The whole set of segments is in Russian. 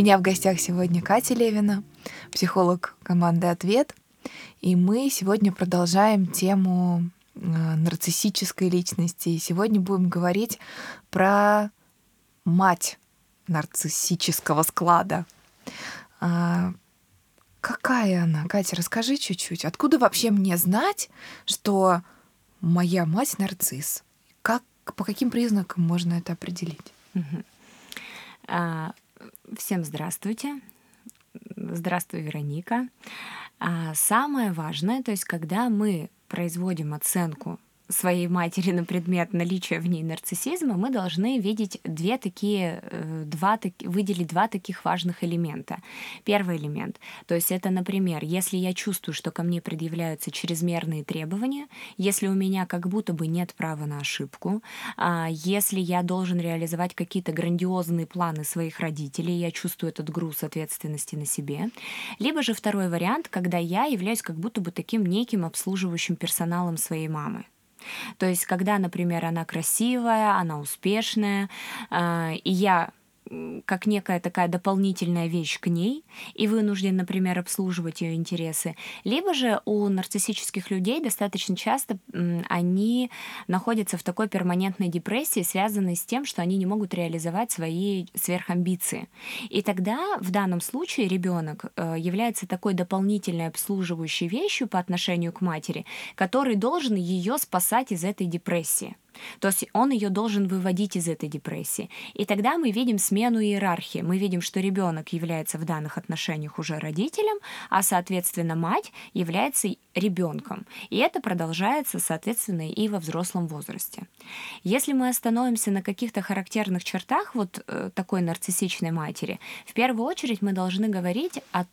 меня в гостях сегодня Катя Левина, психолог команды «Ответ». И мы сегодня продолжаем тему э, нарциссической личности. И сегодня будем говорить про мать нарциссического склада. А, какая она? Катя, расскажи чуть-чуть. Откуда вообще мне знать, что моя мать нарцисс? Как, по каким признакам можно это определить? А, всем здравствуйте. Здравствуй, Вероника. А самое важное, то есть когда мы производим оценку своей матери на предмет наличия в ней нарциссизма, мы должны видеть две такие, э, два, выделить два таких важных элемента. Первый элемент, то есть это, например, если я чувствую, что ко мне предъявляются чрезмерные требования, если у меня как будто бы нет права на ошибку, а, если я должен реализовать какие-то грандиозные планы своих родителей, я чувствую этот груз ответственности на себе, либо же второй вариант, когда я являюсь как будто бы таким неким обслуживающим персоналом своей мамы. То есть, когда, например, она красивая, она успешная, э, и я как некая такая дополнительная вещь к ней и вынужден, например, обслуживать ее интересы. Либо же у нарциссических людей достаточно часто они находятся в такой перманентной депрессии, связанной с тем, что они не могут реализовать свои сверхамбиции. И тогда в данном случае ребенок э, является такой дополнительной обслуживающей вещью по отношению к матери, который должен ее спасать из этой депрессии. То есть он ее должен выводить из этой депрессии. И тогда мы видим смену иерархии. Мы видим, что ребенок является в данных отношениях уже родителем, а, соответственно, мать является ребенком. И это продолжается, соответственно, и во взрослом возрасте. Если мы остановимся на каких-то характерных чертах вот э, такой нарциссичной матери, в первую очередь мы должны говорить о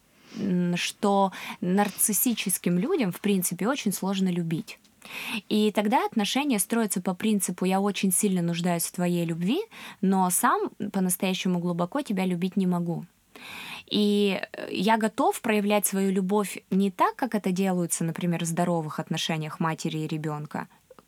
что нарциссическим людям, в принципе, очень сложно любить. И тогда отношения строятся по принципу «я очень сильно нуждаюсь в твоей любви, но сам по-настоящему глубоко тебя любить не могу». И э, я готов проявлять свою любовь не так, как это делается, например, в здоровых отношениях матери и ребенка,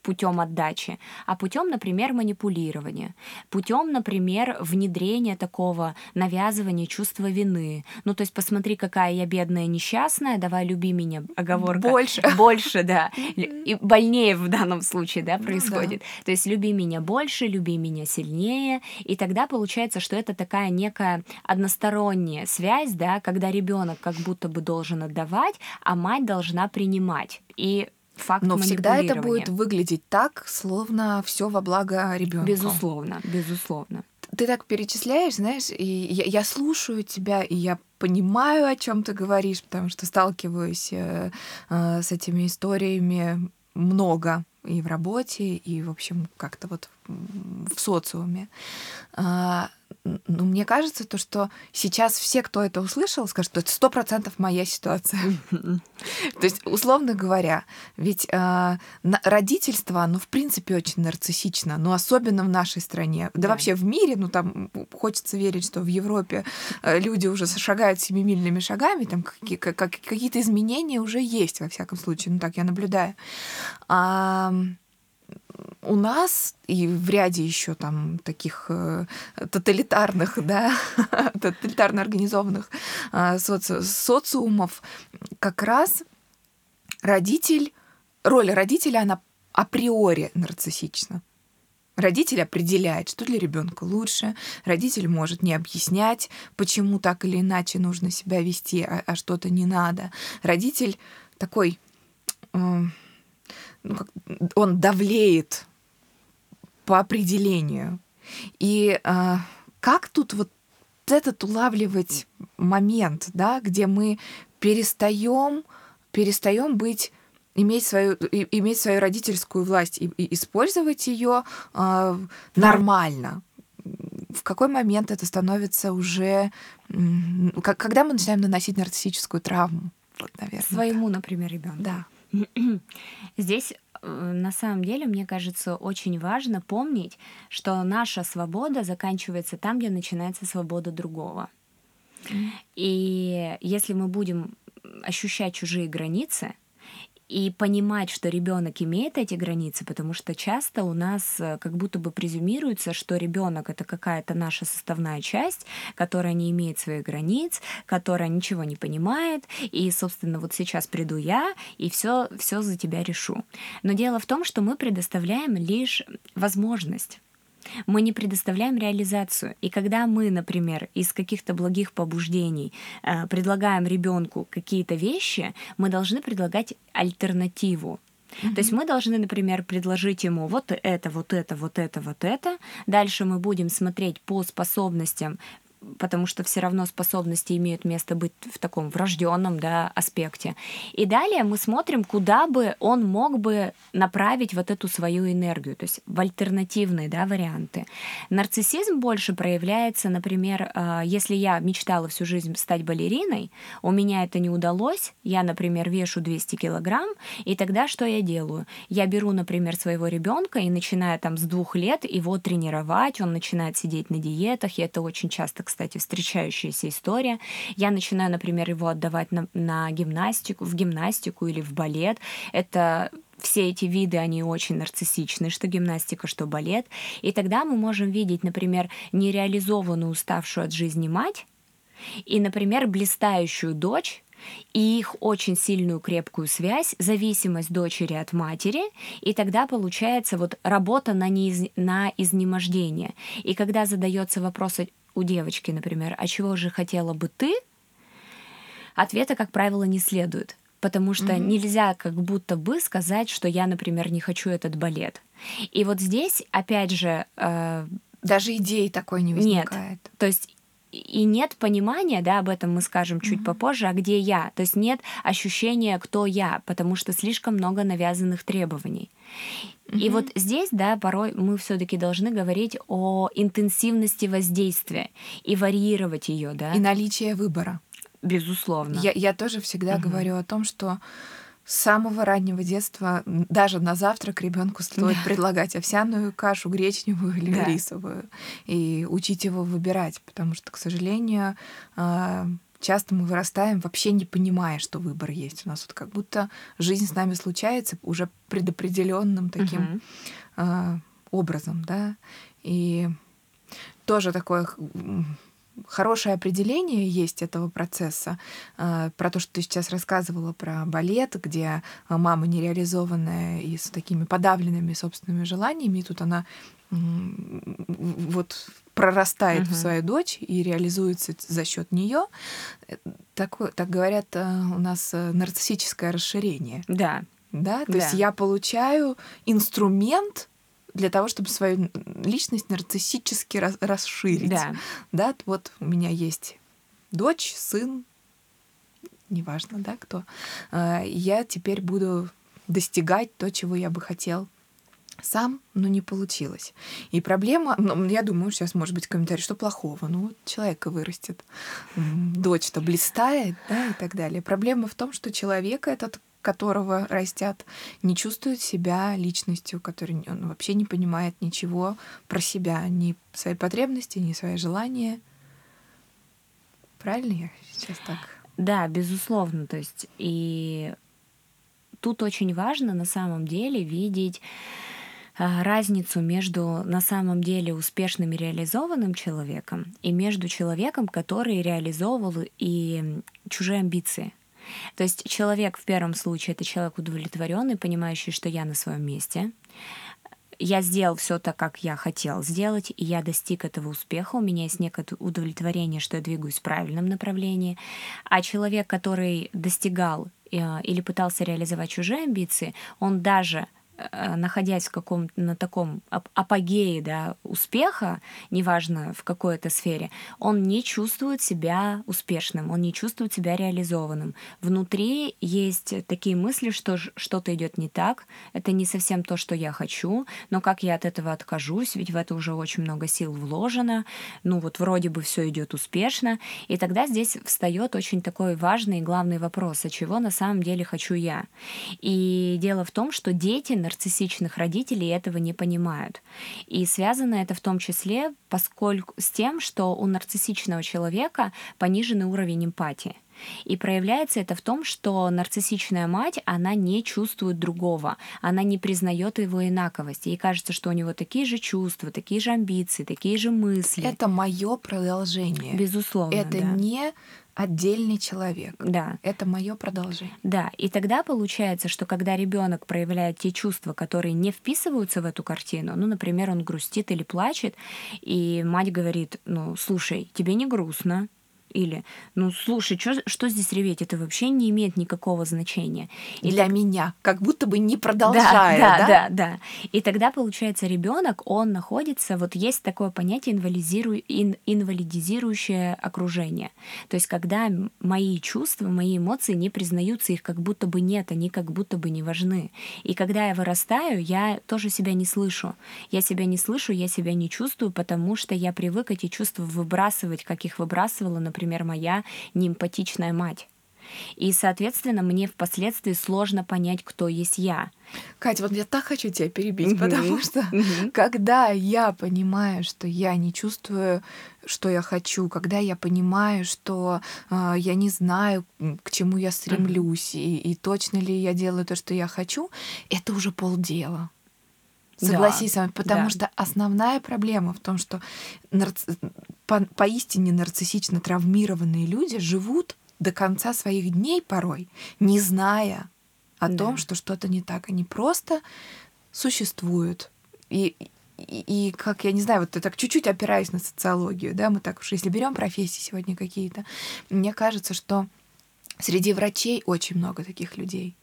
путем отдачи, а путем, например, манипулирования, путем, например, внедрения такого навязывания чувства вины. Ну, то есть посмотри, какая я бедная несчастная, давай люби меня, оговорка. Больше. Больше, да. И больнее в данном случае, да, происходит. Ну, да. То есть люби меня больше, люби меня сильнее, и тогда получается, что это такая некая односторонняя связь, да, когда ребенок как будто бы должен отдавать, а мать должна принимать. И факт Но всегда это будет выглядеть так, словно все во благо ребенка. Безусловно, безусловно. Ты так перечисляешь, знаешь, и я, я слушаю тебя, и я понимаю, о чем ты говоришь, потому что сталкиваюсь э, э, с этими историями много и в работе, и, в общем, как-то вот в социуме. А, ну, мне кажется, то, что сейчас все, кто это услышал, скажут, что это сто процентов моя ситуация. То есть, условно говоря, ведь э, родительство, оно в принципе очень нарциссично, но особенно в нашей стране, да, вообще в мире, ну там хочется верить, что в Европе э, люди уже шагают семимильными шагами, там какие-то изменения уже есть, во всяком случае, ну так я наблюдаю у нас и в ряде еще там таких э, тоталитарных, да, тоталитарно организованных э, соци социумов как раз родитель, роль родителя, она априори нарциссична. Родитель определяет, что для ребенка лучше. Родитель может не объяснять, почему так или иначе нужно себя вести, а, а что-то не надо. Родитель такой э, ну, как, он давлеет по определению. И э, как тут вот этот улавливать момент, да, где мы перестаем, перестаем быть иметь свою, иметь свою родительскую власть и, и использовать ее э, нормально. В какой момент это становится уже, когда мы начинаем наносить нарциссическую травму, вот, наверное. Своему, например, ребенку. Да. Здесь э, на самом деле, мне кажется, очень важно помнить, что наша свобода заканчивается там, где начинается свобода другого. И если мы будем ощущать чужие границы, и понимать, что ребенок имеет эти границы, потому что часто у нас э, как будто бы презюмируется, что ребенок это какая-то наша составная часть, которая не имеет своих границ, которая ничего не понимает, и, собственно, вот сейчас приду я и все, все за тебя решу. Но дело в том, что мы предоставляем лишь возможность мы не предоставляем реализацию. И когда мы, например, из каких-то благих побуждений э, предлагаем ребенку какие-то вещи, мы должны предлагать альтернативу. Mm-hmm. То есть мы должны, например, предложить ему вот это, вот это, вот это, вот это. Дальше мы будем смотреть по способностям потому что все равно способности имеют место быть в таком врожденном да, аспекте. И далее мы смотрим, куда бы он мог бы направить вот эту свою энергию, то есть в альтернативные да, варианты. Нарциссизм больше проявляется, например, а, если я мечтала всю жизнь стать балериной, у меня это не удалось, я, например, вешу 200 килограмм, и тогда что я делаю? Я беру, например, своего ребенка и начинаю там с двух лет его тренировать, он начинает сидеть на диетах, и это очень часто кстати, встречающаяся история. Я начинаю, например, его отдавать на, на гимнастику, в гимнастику или в балет. Это все эти виды, они очень нарциссичны, что гимнастика, что балет. И тогда мы можем видеть, например, нереализованную, уставшую от жизни мать и, например, блистающую дочь, и их очень сильную крепкую связь, зависимость дочери от матери, и тогда получается вот работа на, неиз... на изнемождение. И когда задается вопрос у девочки, например, а чего же хотела бы ты, ответа, как правило, не следует. Потому что mm-hmm. нельзя как будто бы сказать, что я, например, не хочу этот балет. И вот здесь, опять же... Э, Даже идеи такой не возникает. Нет. То есть и нет понимания, да, об этом мы скажем чуть mm-hmm. попозже, а где я. То есть нет ощущения, кто я, потому что слишком много навязанных требований. Mm-hmm. И вот здесь, да, порой мы все-таки должны говорить о интенсивности воздействия и варьировать ее, да. И наличие выбора. Безусловно. Я, я тоже всегда mm-hmm. говорю о том, что с самого раннего детства даже на завтрак ребенку стоит да. предлагать овсяную кашу, гречневую или да. рисовую, и учить его выбирать, потому что, к сожалению, а, часто мы вырастаем вообще не понимая, что выбор есть. У нас вот как будто жизнь с нами случается уже предопределенным таким угу. образом, да, и тоже такое хорошее определение есть этого процесса. А, про то, что ты сейчас рассказывала про балет, где мама нереализованная и с такими подавленными собственными желаниями, и тут она вот прорастает uh-huh. в свою дочь и реализуется за счет нее. Так, так говорят, э, у нас э, нарциссическое расширение. Да. Да, то да. есть я получаю инструмент для того, чтобы свою личность нарциссически расширить. Да. да, вот у меня есть дочь, сын, неважно, да, кто. А, я теперь буду достигать то, чего я бы хотел сам, но не получилось. И проблема, ну, я думаю, сейчас может быть комментарий, что плохого. Ну, вот человека вырастет, дочь-то блистает, да, и так далее. Проблема в том, что человека этот которого растят, не чувствует себя личностью, который он вообще не понимает ничего про себя, ни свои потребности, ни свои желания. Правильно я сейчас так? Да, безусловно. То есть и тут очень важно на самом деле видеть а, разницу между на самом деле успешным и реализованным человеком и между человеком, который реализовывал и чужие амбиции. То есть человек в первом случае это человек удовлетворенный, понимающий, что я на своем месте. Я сделал все так, как я хотел сделать, и я достиг этого успеха. У меня есть некое удовлетворение, что я двигаюсь в правильном направлении. А человек, который достигал э, или пытался реализовать чужие амбиции, он даже находясь в каком-то на таком апогее да, успеха, неважно в какой это сфере, он не чувствует себя успешным, он не чувствует себя реализованным. Внутри есть такие мысли, что что-то идет не так, это не совсем то, что я хочу, но как я от этого откажусь, ведь в это уже очень много сил вложено, ну вот вроде бы все идет успешно, и тогда здесь встает очень такой важный и главный вопрос, а чего на самом деле хочу я. И дело в том, что дети нарциссичных родителей этого не понимают. И связано это в том числе поскольку с тем, что у нарциссичного человека пониженный уровень эмпатии. И проявляется это в том, что нарциссичная мать, она не чувствует другого, она не признает его инаковость. Ей кажется, что у него такие же чувства, такие же амбиции, такие же мысли. Это мое продолжение. Безусловно. Это да. не отдельный человек. Да. Это мое продолжение. Да, и тогда получается, что когда ребенок проявляет те чувства, которые не вписываются в эту картину, ну, например, он грустит или плачет, и мать говорит, ну, слушай, тебе не грустно, или, ну, слушай, чё, что здесь реветь? Это вообще не имеет никакого значения. И для так... меня, как будто бы не продолжая, да? Да, да, да, да. И тогда, получается, ребенок, он находится, вот есть такое понятие инвалидизиру... ин... инвалидизирующее окружение. То есть, когда мои чувства, мои эмоции не признаются, их как будто бы нет, они как будто бы не важны. И когда я вырастаю, я тоже себя не слышу. Я себя не слышу, я себя не чувствую, потому что я привык эти чувства выбрасывать, как их выбрасывала, например, например, моя неэмпатичная мать. И, соответственно, мне впоследствии сложно понять, кто есть я. Катя, вот я так хочу тебя перебить, mm-hmm. потому что mm-hmm. когда я понимаю, что я не чувствую, что я хочу, когда я понимаю, что э, я не знаю, к чему я стремлюсь, mm-hmm. и, и точно ли я делаю то, что я хочу, это уже полдела. Согласись да, с вами, потому да. что основная проблема в том, что нарци... по... поистине нарциссично травмированные люди живут до конца своих дней порой, не зная о да. том, что что-то не так. Они просто существуют. И, и, и как, я не знаю, вот я так чуть-чуть опираюсь на социологию, да, мы так уж, если берем профессии сегодня какие-то, мне кажется, что среди врачей очень много таких людей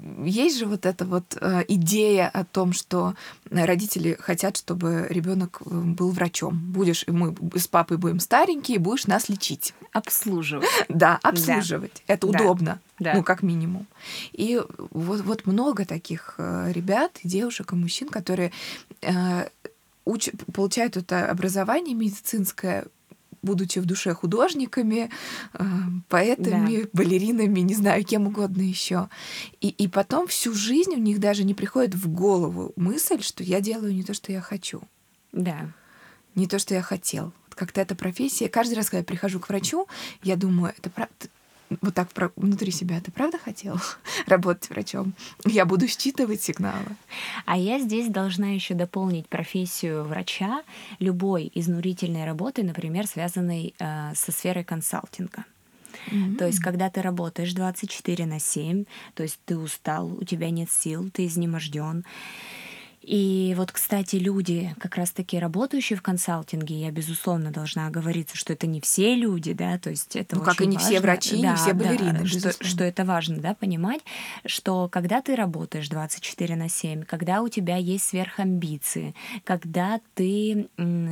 есть же вот эта вот э, идея о том, что родители хотят, чтобы ребенок э, был врачом. Будешь, мы с папой будем старенькие, будешь нас лечить. Обслуживать. Да, обслуживать. Да. Это да. удобно. Да. Ну, как минимум. И вот, вот много таких э, ребят, девушек и мужчин, которые э, уч... получают это образование медицинское будучи в душе художниками, э, поэтами, да. балеринами, не знаю, кем угодно еще. И, и потом всю жизнь у них даже не приходит в голову мысль, что я делаю не то, что я хочу. Да. Не то, что я хотел. Как-то эта профессия. Каждый раз, когда я прихожу к врачу, я думаю, это правда вот так внутри себя, ты правда хотел работать врачом? Я буду считывать сигналы. А я здесь должна еще дополнить профессию врача любой изнурительной работы, например, связанной э, со сферой консалтинга. Mm-hmm. То есть, когда ты работаешь 24 на 7, то есть ты устал, у тебя нет сил, ты изнеможден, и вот, кстати, люди, как раз-таки работающие в консалтинге, я, безусловно, должна оговориться, что это не все люди, да, то есть это Ну, как и не важно. все врачи, да, не все балерины, да, что, что это важно, да, понимать, что когда ты работаешь 24 на 7, когда у тебя есть сверхамбиции, когда ты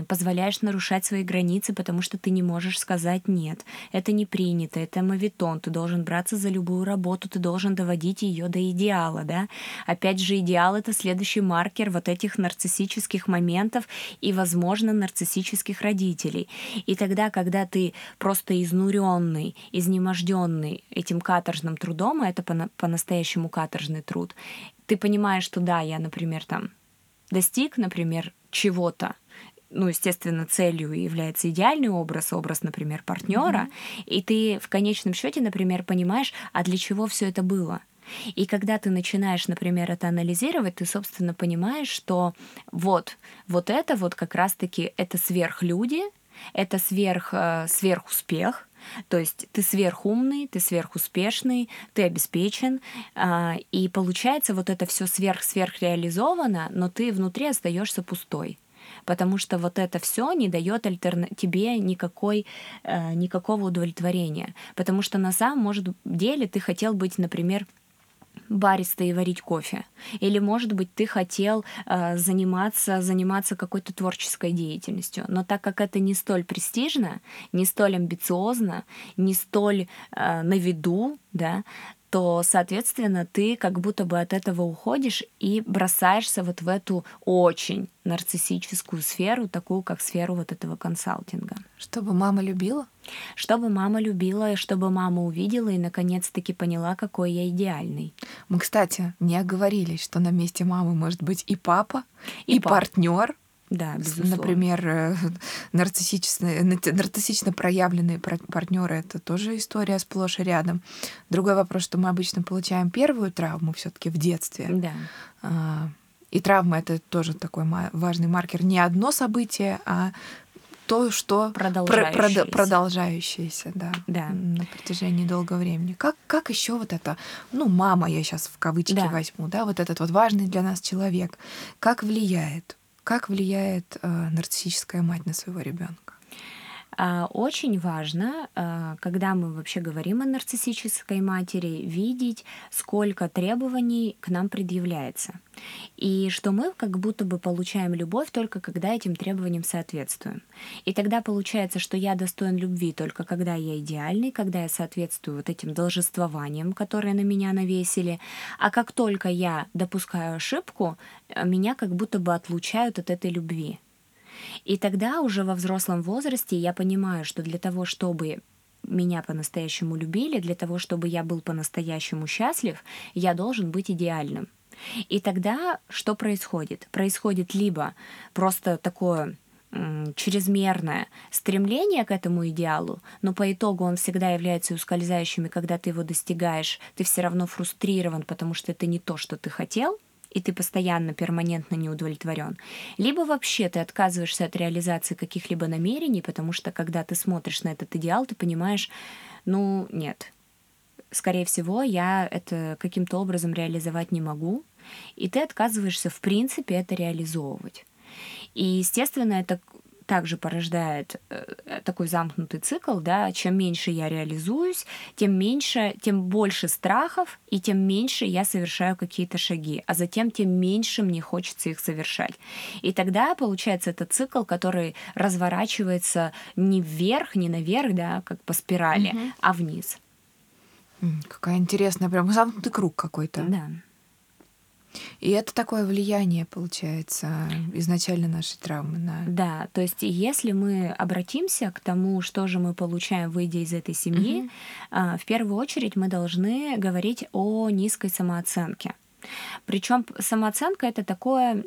позволяешь нарушать свои границы, потому что ты не можешь сказать «нет», это не принято, это мавитон, ты должен браться за любую работу, ты должен доводить ее до идеала, да. Опять же, идеал — это следующий маркер маркер вот этих нарциссических моментов и, возможно, нарциссических родителей. И тогда, когда ты просто изнуренный, изнеможденный этим каторжным трудом, а это по-настоящему каторжный труд, ты понимаешь, что да, я, например, там достиг, например, чего-то, ну, естественно, целью является идеальный образ, образ, например, партнера, mm-hmm. и ты в конечном счете, например, понимаешь, а для чего все это было? И когда ты начинаешь, например, это анализировать, ты, собственно, понимаешь, что вот, вот это вот как раз-таки это сверхлюди, это сверх, э, сверхуспех, то есть ты сверхумный, ты сверхуспешный, ты обеспечен, а, и получается вот это все сверх-сверх реализовано, но ты внутри остаешься пустой. Потому что вот это все не дает альтерна... тебе никакой, э, никакого удовлетворения, потому что на самом может, деле ты хотел быть, например, бариста и варить кофе. Или, может быть, ты хотел э, заниматься, заниматься какой-то творческой деятельностью. Но так как это не столь престижно, не столь амбициозно, не столь э, на виду, да, то, соответственно, ты как будто бы от этого уходишь и бросаешься вот в эту очень нарциссическую сферу, такую как сферу вот этого консалтинга. Чтобы мама любила? Чтобы мама любила, и чтобы мама увидела и наконец-таки поняла, какой я идеальный. Мы, кстати, не оговорились, что на месте мамы может быть и папа, и, и пап. партнер, Да, безусловно. Например, э, нарциссичные, нарциссично проявленные партнеры это тоже история сплошь и рядом. Другой вопрос, что мы обычно получаем первую травму все-таки в детстве. Да. А, и травма это тоже такой важный маркер. Не одно событие, а то, что продолжающееся, продолжающееся да, да. на протяжении долгого времени. Как, как еще вот это, ну, мама, я сейчас в кавычки да. возьму, да, вот этот вот важный для нас человек, как влияет как влияет э, нарциссическая мать на своего ребенка? А, очень важно, а, когда мы вообще говорим о нарциссической матери, видеть, сколько требований к нам предъявляется. И что мы как будто бы получаем любовь только когда этим требованиям соответствуем. И тогда получается, что я достоин любви только когда я идеальный, когда я соответствую вот этим должествованиям, которые на меня навесили. А как только я допускаю ошибку, меня как будто бы отлучают от этой любви. И тогда уже во взрослом возрасте я понимаю, что для того, чтобы меня по-настоящему любили, для того, чтобы я был по-настоящему счастлив, я должен быть идеальным. И тогда что происходит? Происходит либо просто такое чрезмерное стремление к этому идеалу, но по итогу он всегда является ускользающим, и когда ты его достигаешь, ты все равно фрустрирован, потому что это не то, что ты хотел — и ты постоянно, перманентно не удовлетворен. Либо вообще ты отказываешься от реализации каких-либо намерений, потому что когда ты смотришь на этот идеал, ты понимаешь, ну нет, скорее всего, я это каким-то образом реализовать не могу, и ты отказываешься в принципе это реализовывать. И, естественно, это также порождает э, такой замкнутый цикл, да, чем меньше я реализуюсь, тем меньше, тем больше страхов, и тем меньше я совершаю какие-то шаги, а затем тем меньше мне хочется их совершать. И тогда получается этот цикл, который разворачивается не вверх, не наверх, да, как по спирали, угу. а вниз. Какая интересная, прям замкнутый круг какой-то. Да. И это такое влияние, получается, изначально нашей травмы на... Да, то есть если мы обратимся к тому, что же мы получаем, выйдя из этой семьи, угу. в первую очередь мы должны говорить о низкой самооценке. Причем самооценка это такое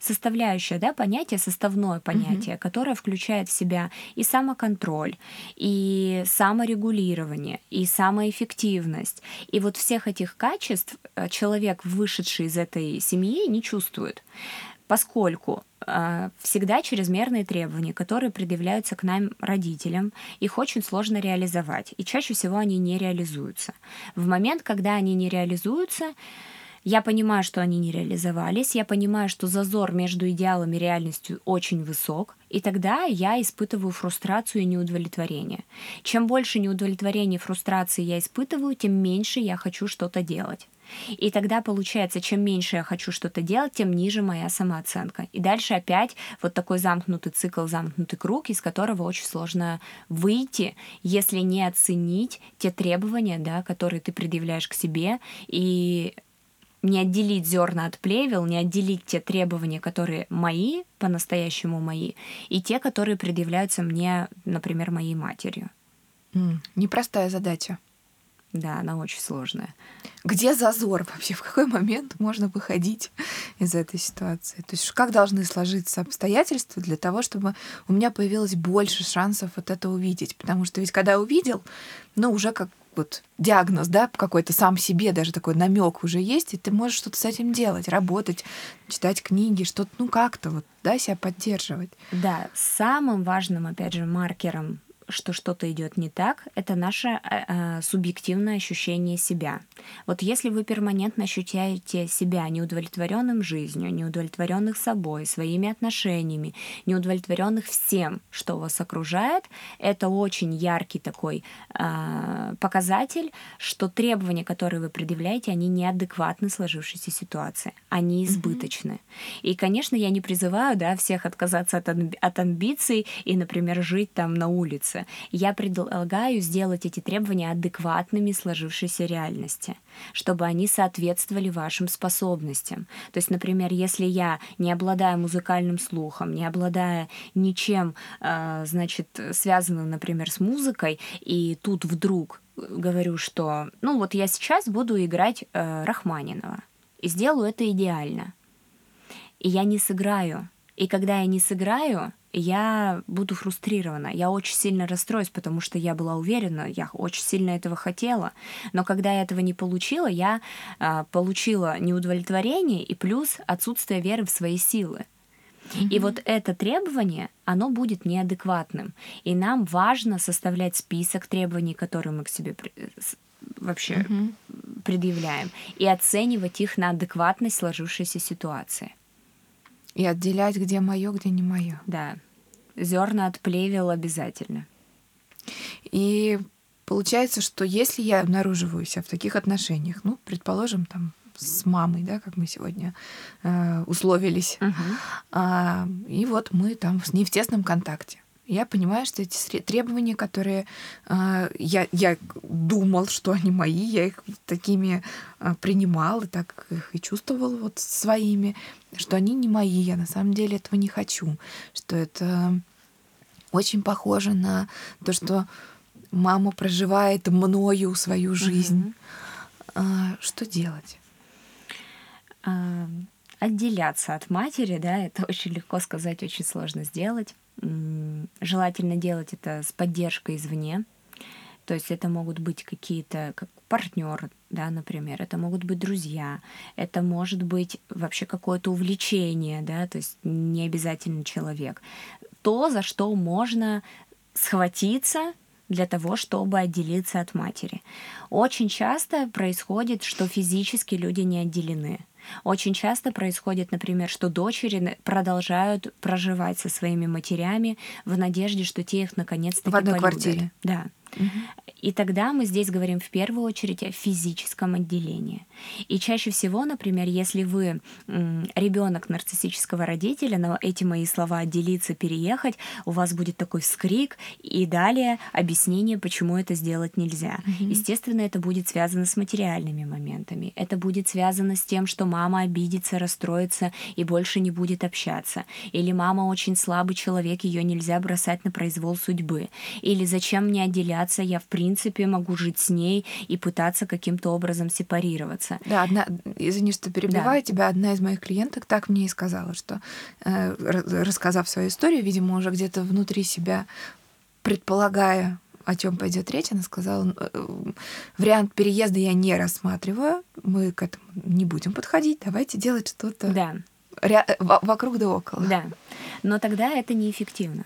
составляющее да, понятие, составное понятие, mm-hmm. которое включает в себя и самоконтроль, и саморегулирование, и самоэффективность. И вот всех этих качеств э, человек, вышедший из этой семьи, не чувствует поскольку э, всегда чрезмерные требования, которые предъявляются к нам родителям, их очень сложно реализовать, и чаще всего они не реализуются. В момент, когда они не реализуются, я понимаю, что они не реализовались, я понимаю, что зазор между идеалом и реальностью очень высок, и тогда я испытываю фрустрацию и неудовлетворение. Чем больше неудовлетворения и фрустрации я испытываю, тем меньше я хочу что-то делать. И тогда получается, чем меньше я хочу что-то делать, тем ниже моя самооценка. И дальше опять вот такой замкнутый цикл, замкнутый круг, из которого очень сложно выйти, если не оценить те требования, да, которые ты предъявляешь к себе, и не отделить зерна от плевел, не отделить те требования, которые мои, по-настоящему мои, и те, которые предъявляются мне, например, моей матерью. Mm, непростая задача. Да, она очень сложная. Где зазор вообще? В какой момент можно выходить из этой ситуации? То есть как должны сложиться обстоятельства для того, чтобы у меня появилось больше шансов вот это увидеть? Потому что ведь когда увидел, ну уже как вот диагноз, да, какой-то сам себе, даже такой намек уже есть, и ты можешь что-то с этим делать, работать, читать книги, что-то, ну как-то вот, да, себя поддерживать. Да, самым важным, опять же, маркером что что-то идет не так, это наше э, э, субъективное ощущение себя. Вот если вы перманентно ощущаете себя неудовлетворенным жизнью, неудовлетворенных собой, своими отношениями, неудовлетворенных всем, что вас окружает, это очень яркий такой э, показатель, что требования, которые вы предъявляете, они неадекватны сложившейся ситуации, они избыточны. Mm-hmm. И, конечно, я не призываю да, всех отказаться от, от амбиций и, например, жить там на улице меняются. Я предлагаю сделать эти требования адекватными сложившейся реальности, чтобы они соответствовали вашим способностям. То есть, например, если я не обладаю музыкальным слухом, не обладая ничем, а, значит, связанным, например, с музыкой, и тут вдруг говорю, что, ну вот я сейчас буду играть э, Рахманинова и сделаю это идеально. И я не сыграю И когда я не сыграю, я буду фрустрирована, я очень сильно расстроюсь, потому что я была уверена, я очень сильно этого хотела. Но когда я этого не получила, я э, получила неудовлетворение и плюс отсутствие веры в свои силы. Mm-hmm. И вот это требование, оно будет неадекватным. И нам важно составлять список требований, которые мы к себе вообще mm-hmm. предъявляем, и оценивать их на адекватность сложившейся ситуации. И отделять, где мое, где не мое. Да. Зерна от плевел обязательно. И получается, что если я обнаруживаю себя в таких отношениях, ну, предположим, там, с мамой, да, как мы сегодня э, условились, uh-huh. а, и вот мы там с ней в тесном контакте. Я понимаю, что эти требования, которые э, я, я думал, что они мои, я их такими э, принимал и так их и чувствовал вот своими, что они не мои, я на самом деле этого не хочу, что это очень похоже на то, что мама проживает мною свою жизнь. Mm-hmm. Э, что делать? отделяться от матери, да, это очень легко сказать, очень сложно сделать. Желательно делать это с поддержкой извне. То есть это могут быть какие-то как партнер, да, например, это могут быть друзья, это может быть вообще какое-то увлечение, да, то есть не обязательно человек. То, за что можно схватиться для того, чтобы отделиться от матери. Очень часто происходит, что физически люди не отделены. Очень часто происходит, например, что дочери продолжают проживать со своими матерями в надежде, что те их наконец-то в одной полюбят. квартире. Да. И тогда мы здесь говорим в первую очередь о физическом отделении. И чаще всего, например, если вы ребенок нарциссического родителя, на эти мои слова отделиться, переехать, у вас будет такой вскрик и далее объяснение, почему это сделать нельзя. Mm-hmm. Естественно, это будет связано с материальными моментами. Это будет связано с тем, что мама обидится, расстроится и больше не будет общаться. Или мама очень слабый человек, ее нельзя бросать на произвол судьбы. Или зачем мне отделяться, я в принципе могу жить с ней и пытаться каким-то образом сепарироваться. Да, одна, извини, что перебиваю да. тебя, одна из моих клиенток так мне и сказала, что э, рассказав свою историю, видимо, уже где-то внутри себя предполагая, о чем пойдет речь, она сказала, «Э, вариант переезда я не рассматриваю, мы к этому не будем подходить, давайте делать что-то да. ря- вокруг да около. Да, но тогда это неэффективно.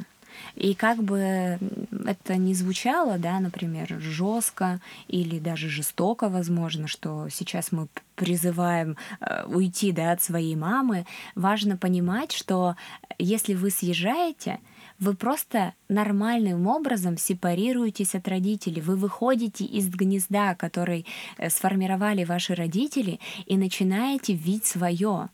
И как бы это ни звучало, да, например, жестко или даже жестоко, возможно, что сейчас мы призываем э, уйти да, от своей мамы, важно понимать, что если вы съезжаете, вы просто нормальным образом сепарируетесь от родителей. Вы выходите из гнезда, который э, сформировали ваши родители, и начинаете видеть свое.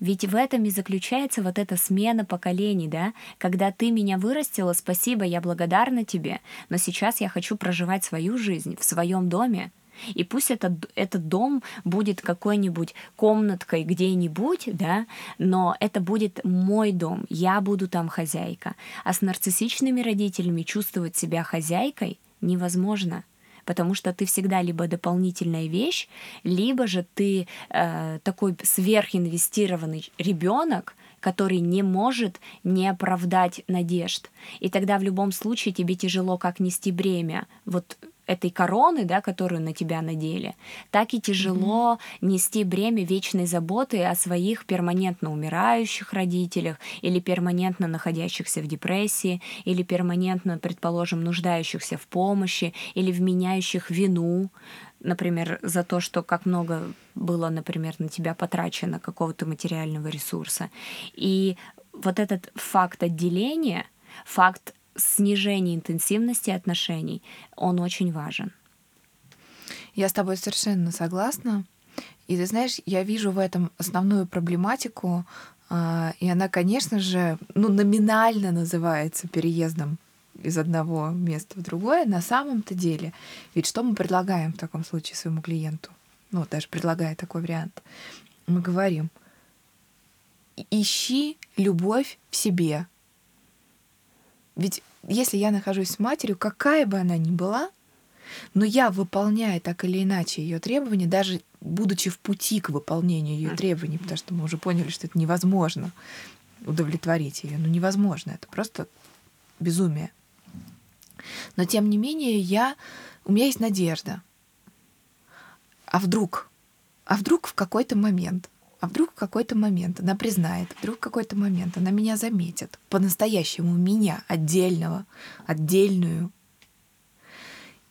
Ведь в этом и заключается вот эта смена поколений, да? Когда ты меня вырастила, спасибо, я благодарна тебе, но сейчас я хочу проживать свою жизнь в своем доме. И пусть этот, этот дом будет какой-нибудь комнаткой где-нибудь, да, но это будет мой дом, я буду там хозяйка. А с нарциссичными родителями чувствовать себя хозяйкой невозможно потому что ты всегда либо дополнительная вещь, либо же ты э, такой сверхинвестированный ребенок, который не может не оправдать надежд. И тогда в любом случае тебе тяжело как нести бремя. Вот этой короны, да, которую на тебя надели, так и тяжело mm-hmm. нести бремя вечной заботы о своих перманентно умирающих родителях или перманентно находящихся в депрессии, или перманентно, предположим, нуждающихся в помощи, или вменяющих вину, например, за то, что как много было, например, на тебя потрачено какого-то материального ресурса. И вот этот факт отделения, факт снижение интенсивности отношений, он очень важен. Я с тобой совершенно согласна. И ты знаешь, я вижу в этом основную проблематику, а, и она, конечно же, ну, номинально называется переездом из одного места в другое. На самом-то деле, ведь что мы предлагаем в таком случае своему клиенту? Ну, даже предлагая такой вариант. Мы говорим, ищи любовь в себе. Ведь если я нахожусь с матерью, какая бы она ни была, но я выполняю так или иначе ее требования, даже будучи в пути к выполнению ее требований, потому что мы уже поняли, что это невозможно удовлетворить ее. Ну, невозможно, это просто безумие. Но тем не менее, я, у меня есть надежда. А вдруг? А вдруг в какой-то момент? А вдруг в какой-то момент она признает, вдруг в какой-то момент она меня заметит, по-настоящему меня, отдельного, отдельную,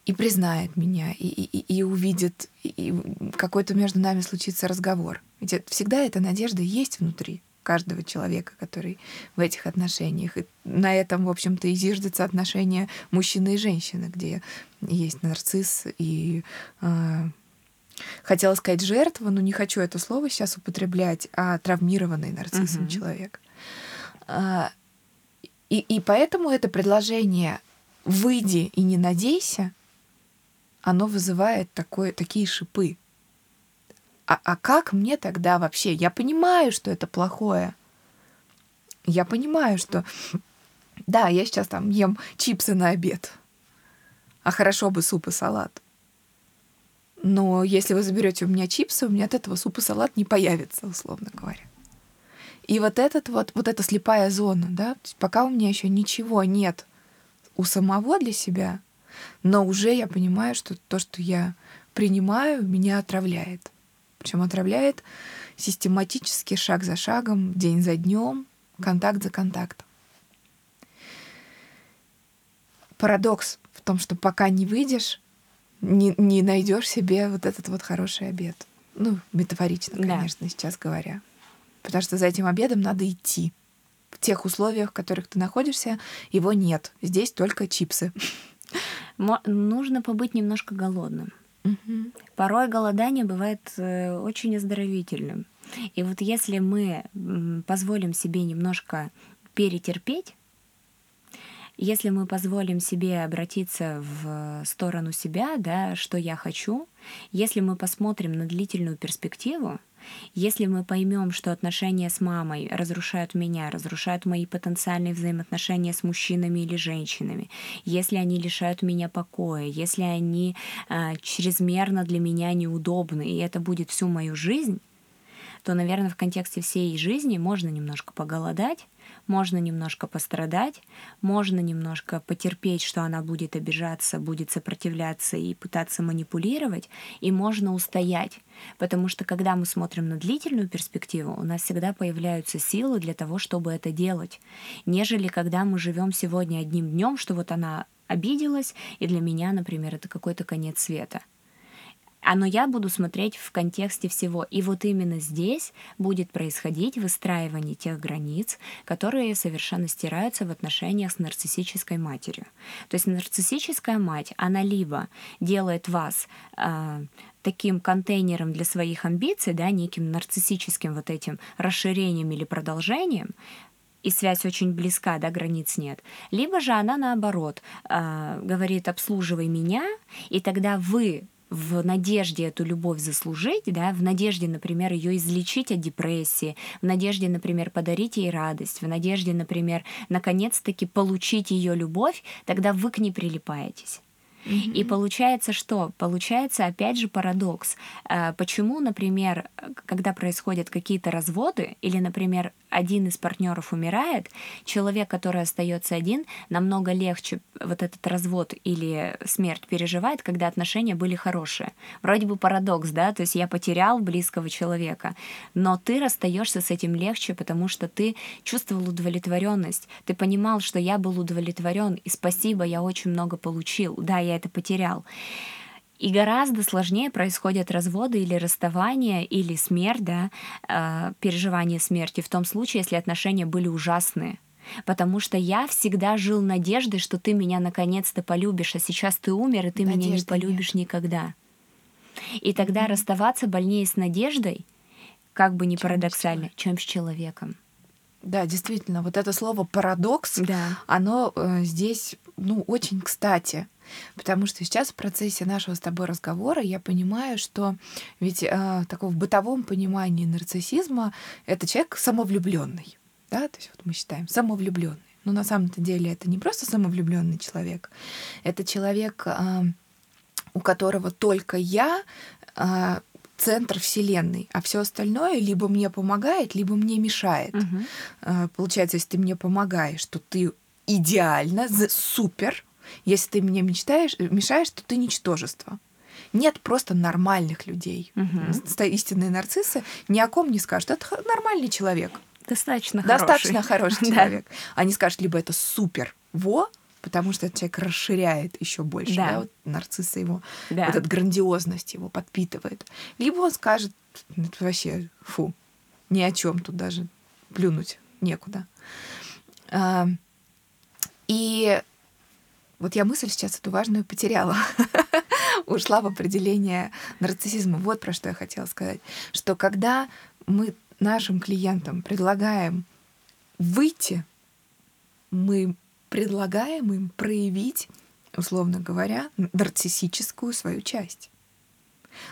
и признает меня, и, и, и увидит, и какой-то между нами случится разговор. Ведь всегда эта надежда есть внутри каждого человека, который в этих отношениях. И на этом, в общем-то, и зиждется отношения мужчины и женщины, где есть нарцисс и э, хотела сказать жертва, но не хочу это слово сейчас употреблять, а травмированный нарциссом угу. человек. А, и, и поэтому это предложение «выйди и не надейся», оно вызывает такое, такие шипы а, а как мне тогда вообще? Я понимаю, что это плохое. Я понимаю, что да, я сейчас там ем чипсы на обед, а хорошо бы суп и салат. Но если вы заберете у меня чипсы, у меня от этого суп и салат не появится, условно говоря. И вот этот вот, вот эта слепая зона, да, пока у меня еще ничего нет у самого для себя, но уже я понимаю, что то, что я принимаю, меня отравляет. Причем отравляет систематически, шаг за шагом, день за днем, контакт за контактом. Парадокс в том, что пока не выйдешь, не, не найдешь себе вот этот вот хороший обед. Ну, метафорично, конечно, да. сейчас говоря. Потому что за этим обедом надо идти. В тех условиях, в которых ты находишься, его нет. Здесь только чипсы. Нужно побыть немножко голодным. Угу. Порой голодание бывает э, очень оздоровительным. И вот если мы позволим себе немножко перетерпеть, если мы позволим себе обратиться в сторону себя, да, что я хочу, если мы посмотрим на длительную перспективу, если мы поймем, что отношения с мамой разрушают меня, разрушают мои потенциальные взаимоотношения с мужчинами или женщинами, если они лишают меня покоя, если они э, чрезмерно для меня неудобны, и это будет всю мою жизнь, то, наверное, в контексте всей жизни можно немножко поголодать, можно немножко пострадать, можно немножко потерпеть, что она будет обижаться, будет сопротивляться и пытаться манипулировать, и можно устоять. Потому что когда мы смотрим на длительную перспективу, у нас всегда появляются силы для того, чтобы это делать, нежели когда мы живем сегодня одним днем, что вот она обиделась, и для меня, например, это какой-то конец света а но я буду смотреть в контексте всего. И вот именно здесь будет происходить выстраивание тех границ, которые совершенно стираются в отношениях с нарциссической матерью. То есть нарциссическая мать, она либо делает вас э, таким контейнером для своих амбиций, да, неким нарциссическим вот этим расширением или продолжением, и связь очень близка, да, границ нет. Либо же она наоборот э, говорит, обслуживай меня, и тогда вы в надежде эту любовь заслужить, да, в надежде, например, ее излечить от депрессии, в надежде, например, подарить ей радость, в надежде, например, наконец-таки получить ее любовь, тогда вы к ней прилипаетесь. И получается что? Получается опять же парадокс. Э, почему, например, когда происходят какие-то разводы, или, например, один из партнеров умирает, человек, который остается один, намного легче вот этот развод или смерть переживает, когда отношения были хорошие. Вроде бы парадокс, да, то есть я потерял близкого человека, но ты расстаешься с этим легче, потому что ты чувствовал удовлетворенность, ты понимал, что я был удовлетворен, и спасибо, я очень много получил, да, я это потерял. И гораздо сложнее происходят разводы или расставания, или смерть, да, э, переживание смерти в том случае, если отношения были ужасные. Потому что я всегда жил надеждой, что ты меня наконец-то полюбишь, а сейчас ты умер, и ты Надежды меня не полюбишь нет. никогда. И тогда mm-hmm. расставаться больнее с надеждой, как бы ни чем парадоксально, чем с человеком. Да, действительно, вот это слово парадокс, да. оно э, здесь, ну, очень кстати. Потому что сейчас в процессе нашего с тобой разговора я понимаю, что ведь э, такого в бытовом понимании нарциссизма это человек самовлюбленный. Да? То есть вот мы считаем самовлюбленный. Но на самом-то деле это не просто самовлюбленный человек, это человек, э, у которого только я э, центр Вселенной, а все остальное либо мне помогает, либо мне мешает. Мгм. Получается, если ты мне помогаешь, то ты идеально, супер. Если ты мне мечтаешь, мешаешь, то ты ничтожество. Нет просто нормальных людей. Ста- Истинные нарциссы ни о ком не скажут. Это нормальный человек. Достаточно Достаточно хороший. хороший Да. человек. Они скажут, либо это супер, во, потому что этот человек расширяет еще больше, Да. да, вот нарцисса его, Да. вот эта грандиозность его подпитывает. Либо он скажет, «Ну, это вообще, фу, ни о чем тут даже плюнуть некуда. И вот я мысль сейчас эту важную потеряла. Ушла в определение нарциссизма. Вот про что я хотела сказать. Что когда мы нашим клиентам предлагаем выйти, мы предлагаем им проявить, условно говоря, нарциссическую свою часть.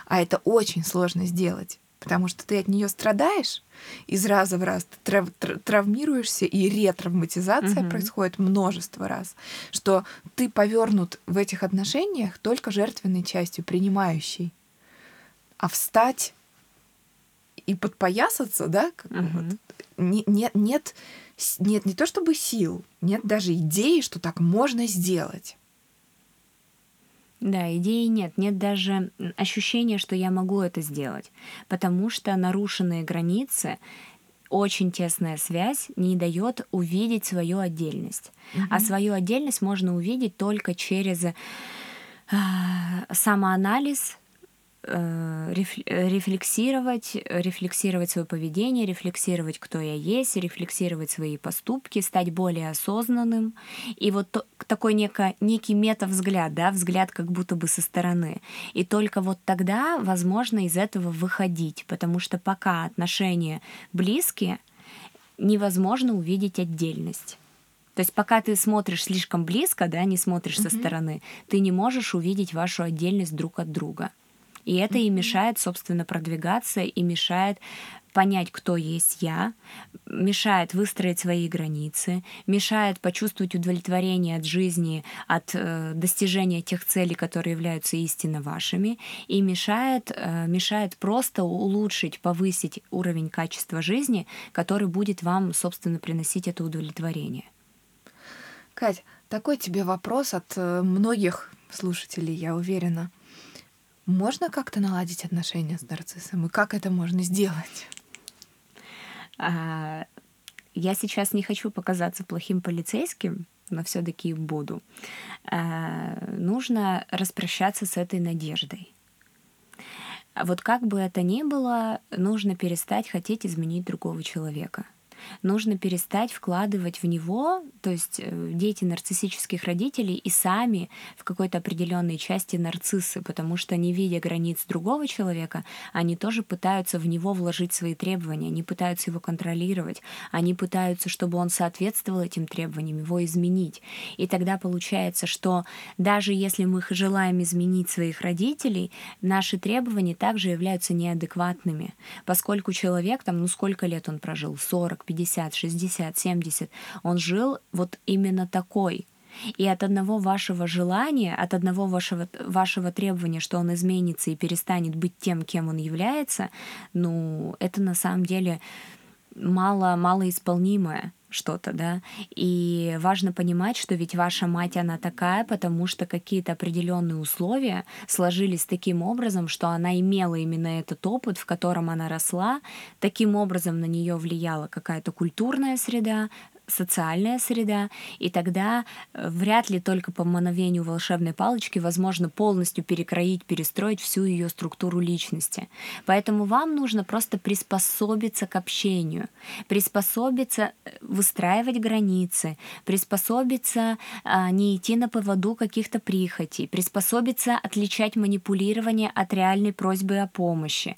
А это очень сложно сделать, потому что ты от нее страдаешь из раза в раз, ты трав- тр- травмируешься, и ретравматизация Мгм. происходит множество раз, что ты повернут в этих отношениях только жертвенной частью, принимающей. А встать и подпоясаться, да, как Мгм. вот, не- нет, нет, нет не то чтобы сил, нет даже идеи, что так можно сделать. Да, идеи нет, нет даже ощущения, что я могу это сделать, потому что нарушенные границы, очень тесная связь не дает увидеть свою отдельность. А свою отдельность можно увидеть только через самоанализ, э, э, рефлексировать, э, рефлексировать свое поведение, рефлексировать, кто я есть, рефлексировать свои поступки, стать более осознанным. И вот то- такой неко, некий метавзгляд, да, взгляд как будто бы со стороны. И только вот тогда возможно из этого выходить, потому что пока отношения близкие, невозможно увидеть отдельность. То есть пока ты смотришь слишком близко, да, не смотришь со Мгм. стороны, ты не можешь увидеть вашу отдельность друг от друга. И это и мешает, собственно, продвигаться, и мешает понять, кто есть я, мешает выстроить свои границы, мешает почувствовать удовлетворение от жизни, от э, достижения тех целей, которые являются истинно вашими, и мешает, э, мешает просто улучшить, повысить уровень качества жизни, который будет вам, собственно, приносить это удовлетворение. Кать, такой тебе вопрос от э, многих слушателей, я уверена. Можно как-то наладить отношения с нарциссом? И как это можно сделать? А, Я сейчас не хочу показаться плохим полицейским, но все-таки буду. А, Нужно распрощаться с этой надеждой. А Вот как бы это ни было, нужно перестать хотеть изменить другого человека. Нужно перестать вкладывать в него, то есть э, дети нарциссических родителей и сами в какой-то определенной части нарциссы, потому что не видя границ другого человека, они тоже пытаются в него вложить свои требования, они пытаются его контролировать, они пытаются, чтобы он соответствовал этим требованиям, его изменить. И тогда получается, что даже если мы желаем изменить своих родителей, наши требования также являются неадекватными, поскольку человек, там, ну сколько лет он прожил, 40, 50, 60, 70, он жил вот именно такой. И от одного вашего желания, от одного вашего, вашего требования, что он изменится и перестанет быть тем, кем он является, ну, это на самом деле мало, малоисполнимое что-то, да. И важно понимать, что ведь ваша мать, она такая, потому что какие-то определенные условия сложились таким образом, что она имела именно этот опыт, в котором она росла. Таким образом на нее влияла какая-то культурная среда, социальная среда, и тогда э, вряд ли только по мановению волшебной палочки возможно полностью перекроить, перестроить всю ее структуру личности. Поэтому вам нужно просто приспособиться к общению, приспособиться э, выстраивать границы, приспособиться а, не идти на поводу каких-то прихотей, приспособиться отличать манипулирование от реальной просьбы о помощи,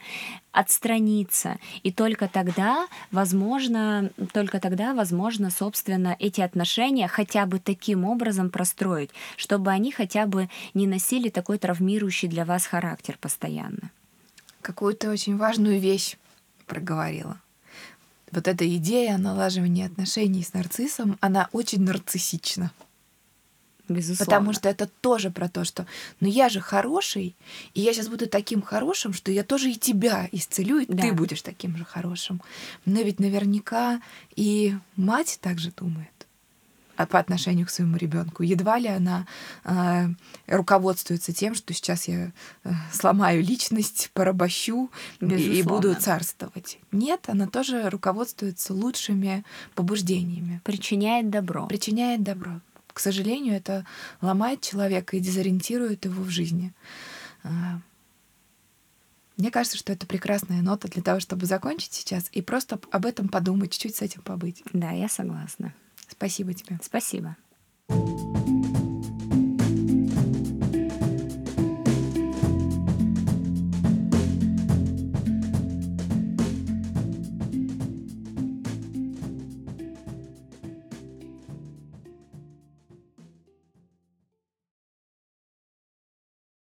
отстраниться. И только тогда, возможно, только тогда, возможно, собственно, эти отношения хотя бы таким образом простроить, чтобы они хотя бы не носили такой травмирующий для вас характер постоянно. Какую-то очень важную вещь проговорила. Вот эта идея налаживания отношений с нарциссом, она очень нарциссична. Безусловно. Потому что это тоже про то, что ну я же хороший, и я сейчас буду таким хорошим, что я тоже и тебя исцелю, и Да. ты будешь таким же хорошим. Но ведь наверняка и мать также думает а по отношению к своему ребенку. Едва ли она э, руководствуется тем, что сейчас я э, сломаю личность, порабощу и- и буду царствовать. Нет, она тоже руководствуется лучшими побуждениями Причиняет добро. причиняет добро. К сожалению, это ломает человека и дезориентирует его в жизни. А, Мне кажется, что это прекрасная нота для того, чтобы закончить сейчас и просто об этом подумать, чуть-чуть с этим побыть. Да, я согласна. Спасибо тебе. Спасибо. thank